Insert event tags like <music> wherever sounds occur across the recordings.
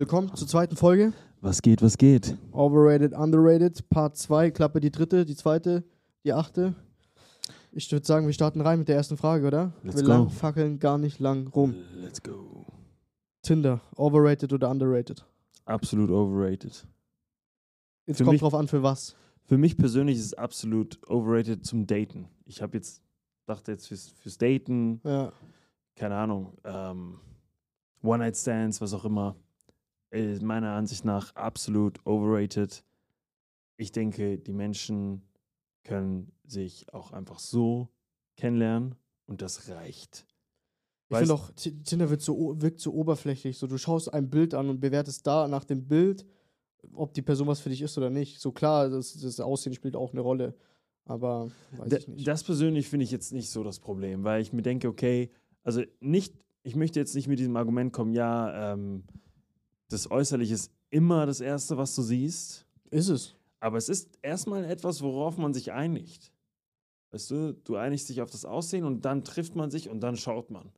Willkommen zur zweiten Folge. Was geht, was geht? Overrated, Underrated, Part 2, Klappe die dritte, die zweite, die achte. Ich würde sagen, wir starten rein mit der ersten Frage, oder? Let's wir go. lang fackeln gar nicht lang rum. Let's go. Tinder, overrated oder underrated? Absolut overrated. Jetzt Für kommt mich- drauf an, für was. Für mich persönlich ist es absolut overrated zum Daten. Ich habe jetzt, dachte jetzt fürs, fürs Daten, Ja. keine Ahnung, ähm, One-Night-Stands, was auch immer, ist meiner Ansicht nach absolut overrated. Ich denke, die Menschen können sich auch einfach so kennenlernen und das reicht. Ich finde auch, Ti- Tinder wird so, wirkt so oberflächlich. So, du schaust ein Bild an und bewertest da nach dem Bild, ob die Person was für dich ist oder nicht. So klar, das, das Aussehen spielt auch eine Rolle. Aber weiß ich nicht. Das persönlich finde ich jetzt nicht so das Problem, weil ich mir denke, okay, also nicht, ich möchte jetzt nicht mit diesem Argument kommen, ja, ähm, das Äußerliche ist immer das Erste, was du siehst, ist es. aber es ist erstmal etwas, worauf man sich einigt. Weißt du, du einigst dich auf das Aussehen und dann trifft man sich und dann schaut man.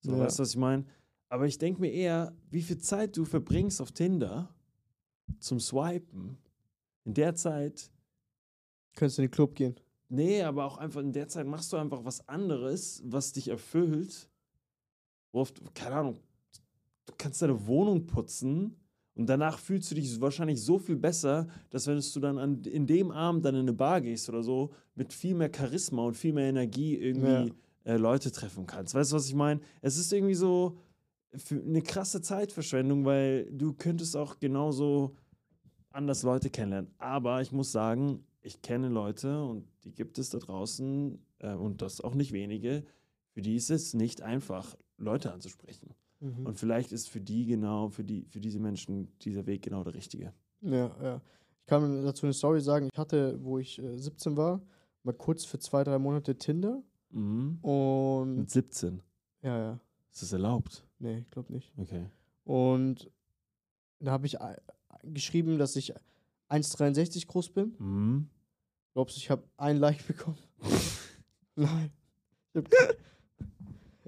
So, Ja. weißt du, was ich meine? Aber ich denke mir eher, wie viel Zeit du verbringst auf Tinder zum Swipen, in der Zeit Könntest du in den Club gehen. Nee, aber auch einfach in der Zeit machst du einfach was anderes, was dich erfüllt. Worauf du, keine Ahnung, du kannst deine Wohnung putzen und danach fühlst du dich wahrscheinlich so viel besser, dass wenn du dann an, in dem Abend dann in eine Bar gehst oder so, mit viel mehr Charisma und viel mehr Energie irgendwie äh, Leute treffen kannst. Weißt du, was ich meine? Es ist irgendwie so eine krasse Zeitverschwendung, weil du könntest auch genauso anders Leute kennenlernen. Aber ich muss sagen, ich kenne Leute und die gibt es da draußen äh, und das auch nicht wenige, für die ist es nicht einfach, Leute anzusprechen. Mhm. Und vielleicht ist für die genau, für, die, für diese Menschen dieser Weg genau der richtige. Ja, ja. Ich kann dazu eine Story sagen. Ich hatte, wo ich äh, 17 war, mal kurz für zwei, drei Monate Tinder. Mhm. Und Mit 17. ja, ja. Ist das erlaubt? Nee, ich glaube nicht. Okay. Und da habe ich äh, geschrieben, dass ich 1,63 groß bin. Mhm. Glaubst du, ich habe ein Like <laughs> bekommen? <laughs> Nein. Ich hab,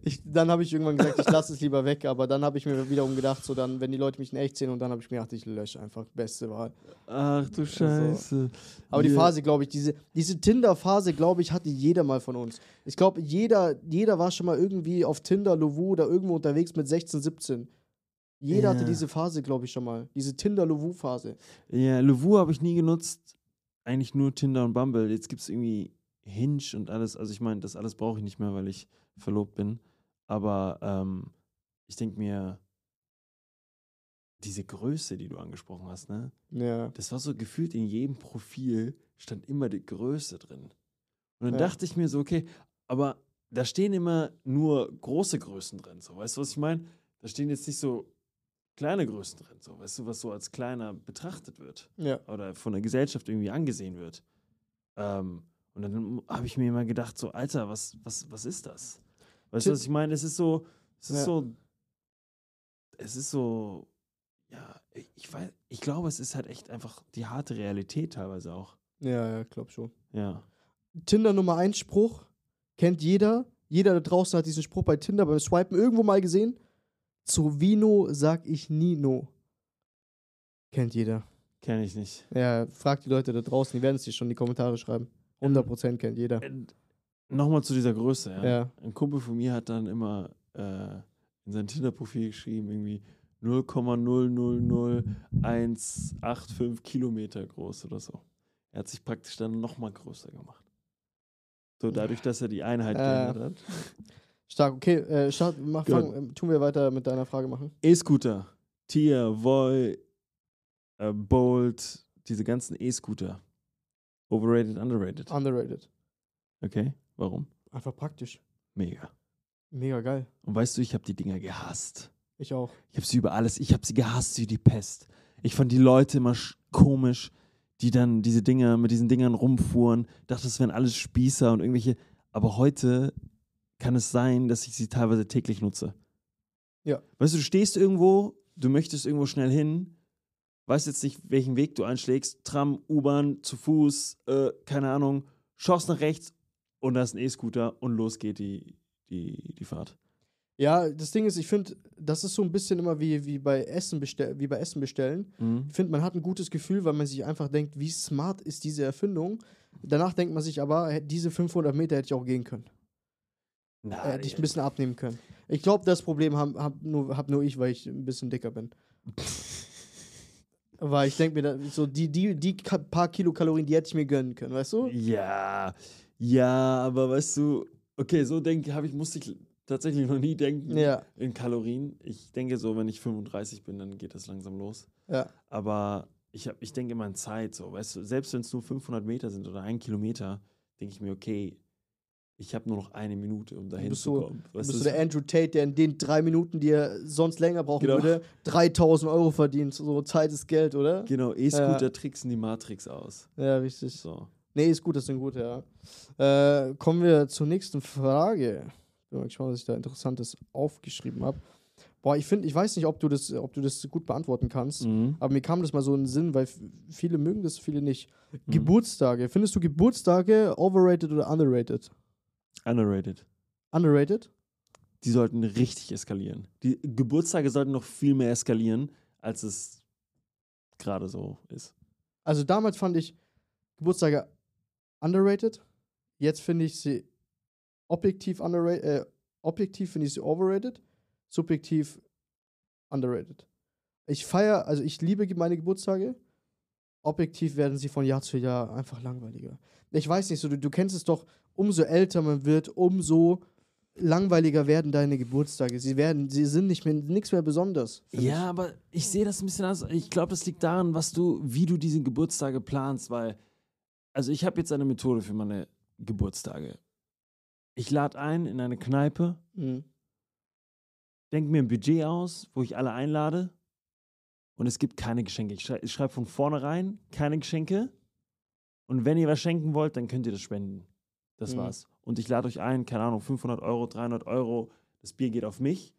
ich, dann habe ich irgendwann gesagt, ich lasse es lieber weg, aber dann habe ich mir wiederum gedacht, so dann, wenn die Leute mich in echt sehen und dann habe ich mir gedacht, ich lösche einfach, beste Wahl. Ach du Scheiße. Aber die Ja. Phase, glaube ich, diese, diese Tinder-Phase, glaube ich, hatte jeder mal von uns. Ich glaube, jeder, jeder war schon mal irgendwie auf Tinder, Lovu oder irgendwo unterwegs mit 16, 17. Jeder hatte Ja. diese Phase, glaube ich, schon mal. Diese Tinder-Lovu-Phase. Ja, Levu habe ich nie genutzt. Eigentlich nur Tinder und Bumble. Jetzt gibt es irgendwie Hinge und alles. Also ich meine, das alles brauche ich nicht mehr, weil ich verlobt bin. Aber ähm, ich denke mir, diese Größe, die du angesprochen hast, ne? Ja. Das war so gefühlt in jedem Profil stand immer die Größe drin. Und dann Ja. dachte ich mir so, okay, aber da stehen immer nur große Größen drin. So, weißt du, was ich meine? Da stehen jetzt nicht so kleine Größen drin, so, weißt du, was so als kleiner betrachtet wird Ja. oder von der Gesellschaft irgendwie angesehen wird. Ähm, und dann habe ich mir immer gedacht, so, Alter, was, was, was ist das? Weißt du, was ich meine? Es ist so, es ist Ja. so, es ist so, ja, ich- weiß, ich glaube, es ist halt echt einfach die harte Realität teilweise auch. Ja, ja, glaub schon. Ja. Tinder Nummer 1 Spruch kennt jeder. Jeder da draußen hat diesen Spruch bei Tinder beim Swipen irgendwo mal gesehen. Zu Vino sag ich Nino. Kennt jeder. Kenne ich nicht. Ja, fragt die Leute da draußen, die werden es dir schon in die Kommentare schreiben. 100% kennt jeder. Äh, Nochmal zu dieser Größe, ja. Ja. Ein Kumpel von mir hat dann immer äh, in sein Tinder-Profil geschrieben, irgendwie 0,000185 Kilometer groß oder so. Er hat sich praktisch dann nochmal größer gemacht. So dadurch, dass er die Einheit Äh. geändert hat. Stark, okay, äh, start, mach, fang, ähm, tun wir weiter mit deiner Frage machen. E-Scooter, Tier, Voi, äh, Bolt, diese ganzen E-Scooter. Overrated, underrated. Underrated. Okay, warum? Einfach praktisch. Mega. Mega geil. Und weißt du, ich habe die Dinger gehasst. Ich auch. Ich habe sie über alles, ich habe sie gehasst wie die Pest. Ich fand die Leute immer sch- komisch, die dann diese Dinger mit diesen Dingern rumfuhren. Dachte, das wären alles Spießer und irgendwelche. Aber heute kann es sein, dass ich sie teilweise täglich nutze. Ja. Weißt du, du stehst irgendwo, du möchtest irgendwo schnell hin, weißt jetzt nicht, welchen Weg du einschlägst. Tram, U-Bahn, zu Fuß, äh, keine Ahnung, schaust nach rechts und da ist ein E-Scooter und los geht die, die, die Fahrt. Ja, das Ding ist, ich finde, das ist so ein bisschen immer wie, wie, bei Essen bestell wie bei Essen bestellen. Mhm. Ich finde, man hat ein gutes Gefühl, weil man sich einfach denkt, wie smart ist diese Erfindung. Danach denkt man sich aber, diese 500 Meter hätte ich auch gehen können. Na, Hätte ich ein bisschen abnehmen können. Ich glaube, das Problem habe hab nur, hab nur ich, weil ich ein bisschen dicker bin. <laughs> weil ich denke mir, so die, die, die paar Kilokalorien, die hätte ich mir gönnen können, weißt du? Ja, ja, aber weißt du, okay, so denke habe ich, musste ich tatsächlich noch nie denken Ja, in Kalorien. Ich denke so, wenn ich 35 bin, dann geht das langsam los. ja. Aber ich, hab, ich denke immer in Zeit, so, weißt du, selbst wenn es nur 500 Meter sind oder ein Kilometer, denke ich mir, okay, ich habe nur noch eine Minute, um dahin bist zu kommen. Du Weißt bist du, so der Andrew Tate, der in den drei Minuten, die er sonst länger brauchen Genau. würde, 3000 Euro verdient. So Zeit ist Geld, oder? genau, E-Scooter tricksen die Matrix aus. Ja, richtig. So. Nee, ist gut, das sind gut, ja. Äh, kommen wir zur nächsten Frage. Bin mal gespannt, was ich da Interessantes aufgeschrieben habe. Boah, ich finde, ich weiß nicht, ob du das, ob du das gut beantworten kannst. Mhm. Aber mir kam das mal so in den Sinn, weil viele mögen das, viele nicht. Mhm. Geburtstage. Findest du Geburtstage overrated oder underrated? Underrated. Underrated? Die sollten richtig eskalieren. Die Geburtstage sollten noch viel mehr eskalieren, als es gerade so ist. Also damals fand ich Geburtstage underrated. Jetzt finde ich sie objektiv underrated. Äh, objektiv finde ich sie overrated. Subjektiv underrated. Ich feiere, also ich liebe meine Geburtstage. Objektiv werden sie von Jahr zu Jahr einfach langweiliger. Ich weiß nicht, so du, du kennst es doch, umso älter man wird, umso langweiliger werden deine Geburtstage. Sie werden, sie sind nicht mehr nichts mehr besonders. Ja, aber ich sehe das ein bisschen anders. Ich glaube, das liegt daran, was du, wie du diese Geburtstage planst, weil, also ich habe jetzt eine Methode für meine Geburtstage. Ich lade ein in eine Kneipe, Mhm. denke mir ein Budget aus, wo ich alle einlade und es gibt keine Geschenke. Ich, schrei ich schreibe von vornherein keine Geschenke und wenn ihr was schenken wollt, dann könnt ihr das spenden. Das Mhm. war's. Und ich lade euch ein, keine Ahnung, 500 Euro, 300 Euro, das Bier geht auf mich.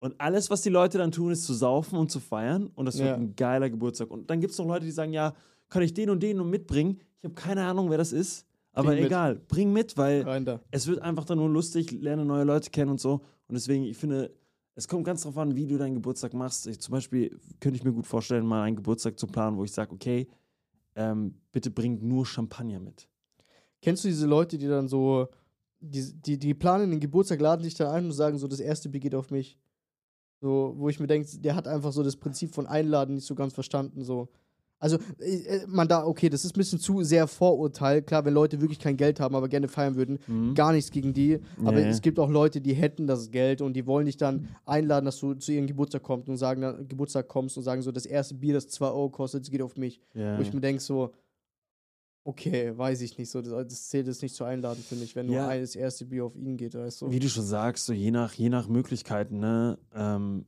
Und alles, was die Leute dann tun, ist zu saufen und zu feiern. Und das Ja. wird ein geiler Geburtstag. Und dann gibt es noch Leute, die sagen, ja, kann ich den und den und mitbringen? Ich habe keine Ahnung, wer das ist. Aber Bring mit. egal, bring mit, weil es wird einfach dann nur lustig, lerne neue Leute kennen und so. Und deswegen, ich finde, es kommt ganz drauf an, wie du deinen Geburtstag machst. Ich, zum Beispiel könnte ich mir gut vorstellen, mal einen Geburtstag zu planen, wo ich sage, okay, ähm, bitte bringt nur Champagner mit. Kennst du diese Leute, die dann so, die, die, die planen den Geburtstag, laden sich dann ein und sagen so, das erste Bier geht auf mich. So, wo ich mir denke, der hat einfach so das Prinzip von Einladen nicht so ganz verstanden. So. Also, äh, äh, man da, okay, das ist ein bisschen zu sehr Vorurteil. Klar, wenn Leute wirklich kein Geld haben, aber gerne feiern würden, Mhm. gar nichts gegen die. Aber Nee. es gibt auch Leute, die hätten das Geld und die wollen dich dann einladen, dass du zu ihrem Geburtstag kommst und sagen, dann- Geburtstag kommst und sagen so, das erste Bier, das 2 Euro kostet, das geht auf mich. Ja. Wo ich mir denke, so, okay, weiß ich nicht, so, das, das zählt es nicht zu einladen, finde ich, wenn nur Ja. ein- das erste Bier auf ihn geht, weißt du. Wie du schon sagst, so je nach, je nach Möglichkeiten, ne? Ähm,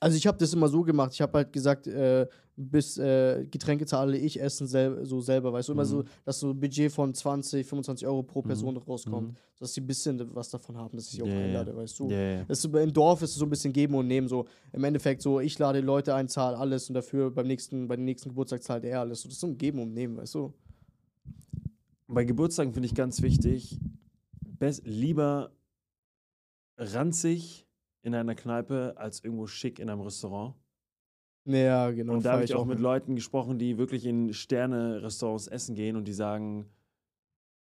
Also ich habe das immer so gemacht, ich habe halt gesagt, äh, bis äh, Getränke zahle ich Essen sel so selber, weißt du, immer Mhm. so, dass so ein Budget von 20, 25 Euro pro Person rauskommt, Mhm. dass sie ein bisschen was davon haben, dass ich sie auch Ja, ja. einlade, weißt du. ja. Es ist, Im Dorf ist es so ein bisschen geben und nehmen, so im Endeffekt so, ich lade Leute ein, zahle alles und dafür beim nächsten, bei dem nächsten Geburtstag zahlt er alles. So, das ist so ein Geben und Nehmen, weißt du. Bei Geburtstagen finde ich ganz wichtig, lieber ranzig in einer Kneipe als irgendwo schick in einem Restaurant. Ja, genau. und da habe ich auch mit. Leuten gesprochen, die wirklich in Sterne-Restaurants essen gehen und die sagen,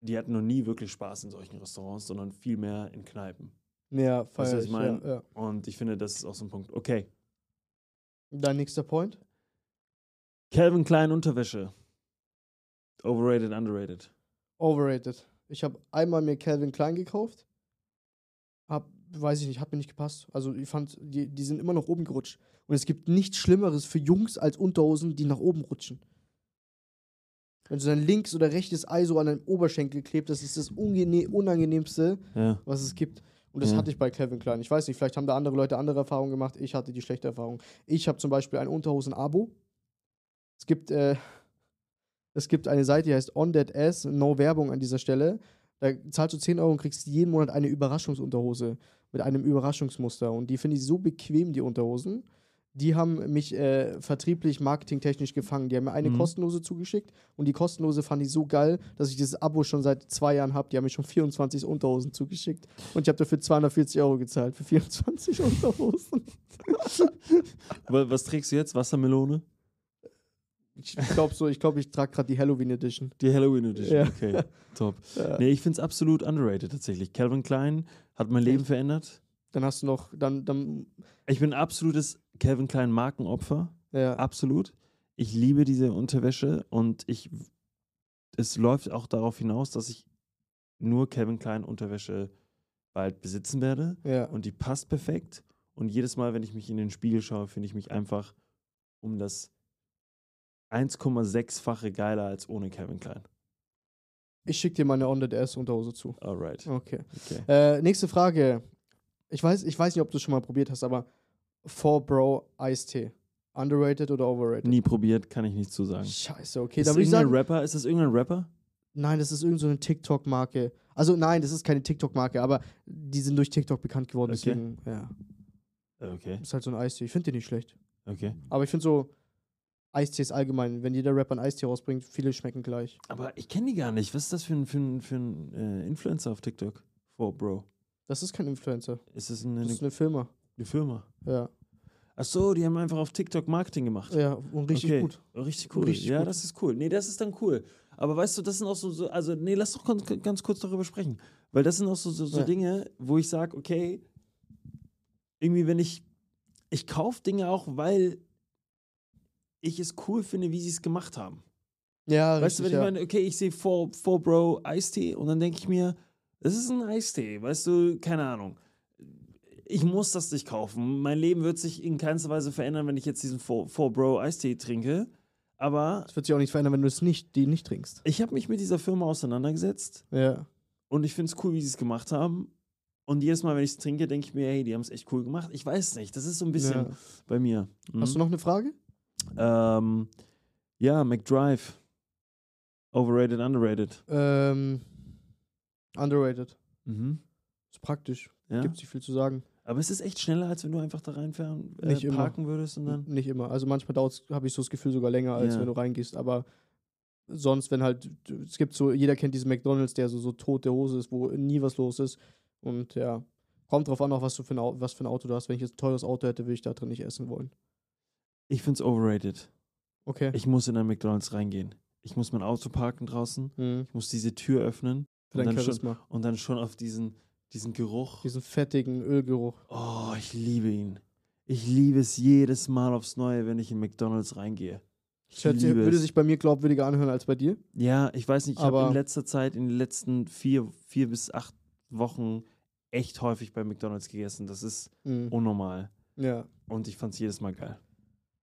die hatten noch nie wirklich Spaß in solchen Restaurants, sondern viel mehr in Kneipen. Ja, Weißt du, feier was ich, ich mein? ja, ja. Und ich finde, das ist auch so ein Punkt. Okay. Dein nächster Point? Calvin Klein Unterwäsche. Overrated, underrated. Overrated. Ich habe einmal mir Calvin Klein gekauft. Hab, weiß ich nicht, hat mir nicht gepasst. Also ich fand, die, die sind immer nach oben gerutscht. Und es gibt nichts Schlimmeres für Jungs als Unterhosen, die nach oben rutschen. Wenn so dein links oder rechtes Ei so an deinem Oberschenkel klebt, das ist das unangenehmste, Ja. was es gibt. Und das Ja. hatte ich bei Calvin Klein. Ich weiß nicht, vielleicht haben da andere Leute andere Erfahrungen gemacht. Ich hatte die schlechte Erfahrung. Ich habe zum Beispiel ein Unterhosen-Abo. Es gibt, äh, es gibt eine Seite, die heißt On That Ass, no Werbung an dieser Stelle. Da zahlst du 10 Euro und kriegst jeden Monat eine Überraschungsunterhose mit einem Überraschungsmuster. Und die finde ich so bequem, die Unterhosen. die haben mich äh, vertrieblich, marketingtechnisch gefangen. Die haben mir eine Mhm. kostenlose zugeschickt und die kostenlose fand ich so geil, dass ich dieses Abo schon seit zwei Jahren habe. Die haben mir schon 24 Unterhosen zugeschickt und ich habe dafür 240 Euro gezahlt für 24 <laughs> Unterhosen. <laughs> Wa- Was trägst du jetzt? Wassermelone? Ich glaube so, ich glaube, ich trage gerade die Halloween Edition. Die Halloween Edition. Ja. Okay, <laughs> top. Ja. Nee, ich finde es absolut underrated tatsächlich. Calvin Klein hat mein Leben verändert. Dann hast du noch, dann, dann, Ich bin ein absolutes Calvin Klein Markenopfer. ja. Absolut. Ich liebe diese Unterwäsche und ich es läuft auch darauf hinaus, dass ich nur Calvin Klein Unterwäsche bald besitzen werde ja. und die passt perfekt und jedes Mal, wenn ich mich in den Spiegel schaue, finde ich mich einfach um das 1,6-fache geiler als ohne Calvin Klein. Ich schicke dir meine On the Ass Unterhose zu. Alright. Okay. Okay. Äh, nächste Frage. Ich weiß, ich weiß nicht, ob du es schon mal probiert hast, aber 4Bro Eistee. Underrated oder overrated? Nie probiert, kann ich nicht zu sagen. Scheiße, okay. ist ich irgendein sagen, Rapper? Ist das irgendein Rapper? nein, das ist irgendeine so eine TikTok-Marke. Also nein, das ist keine TikTok-Marke, aber die sind durch TikTok bekannt geworden. Okay. Deswegen, ja, Okay, ist halt so ein Eistee. Ich finde den nicht schlecht. okay. Aber ich finde so, Eistees allgemein, wenn jeder Rapper einen Eistee rausbringt, viele schmecken gleich. Aber ich kenne die gar nicht. Was ist das für ein, für ein, für ein äh, Influencer auf TikTok? For Bro. Das ist kein Influencer. Ist das eine, Das ist eine, eine Firma. eine Firma? Ja. Ach so, die haben einfach auf TikTok Marketing gemacht. Ja, und richtig Okay. gut. Oh, Richtig cool. Richtig ja, gut. das ist cool. Nee, das ist dann cool. Aber weißt du, das sind auch so, so also nee, lass doch ganz, ganz kurz darüber sprechen. Weil das sind auch so, so, so Ja. Dinge, wo ich sage, okay, irgendwie, wenn ich, ich kaufe Dinge auch, weil ich es cool finde, wie sie es gemacht haben. Ja, Weißt du, richtig, wenn ja. ich meine, okay, ich sehe 4 Bro Eistee und dann denke ich mir, das ist ein Eistee, weißt du, keine Ahnung. Ich muss das nicht kaufen. Mein Leben wird sich in keinster Weise verändern, wenn ich jetzt diesen 4 Bro Eistee trinke. Aber Das wird sich auch nicht verändern, wenn du es nicht, die nicht trinkst. ich habe mich mit dieser Firma auseinandergesetzt Ja. und ich finde es cool, wie sie es gemacht haben. Und jedes Mal, wenn ich es trinke, denke ich mir, hey, die haben es echt cool gemacht. Ich weiß nicht, das ist so ein bisschen ja. bei mir. Mhm. Hast du noch eine Frage? Ähm, ja, McDrive. Overrated, underrated. Ähm, underrated. Mhm. Ist praktisch. Ja. Gibt's nicht viel zu sagen. Aber es ist echt schneller, als wenn du einfach da reinfahren, äh, Nicht immer. parken würdest und dann. Nicht immer. Also manchmal dauert habe ich so das Gefühl sogar länger, als Ja. wenn du reingehst. Aber sonst, wenn halt, es gibt so, jeder kennt diesen McDonalds, der so, so tote Hose ist, wo nie was los ist. Und ja, kommt drauf an, auch was du für ein, was für ein Auto du hast. Wenn ich jetzt ein teures Auto hätte, würde ich da drin nicht essen wollen. Ich finde es overrated. Okay. Ich muss in ein McDonalds reingehen. Ich muss mein Auto parken draußen. Mhm. Ich muss diese Tür öffnen Für Und dann schon- Charisma. und dann schon auf diesen, diesen Geruch. Diesen fettigen Ölgeruch. Oh, ich liebe ihn. Ich liebe es jedes Mal aufs Neue, wenn ich in McDonalds reingehe. Ich liebe würde sich bei mir glaubwürdiger anhören als bei dir. Ja, ich weiß nicht, ich habe in letzter Zeit, in den letzten vier, vier bis acht Wochen echt häufig bei McDonalds gegessen. Das ist Mhm. unnormal. Ja. Und ich fand es jedes Mal geil.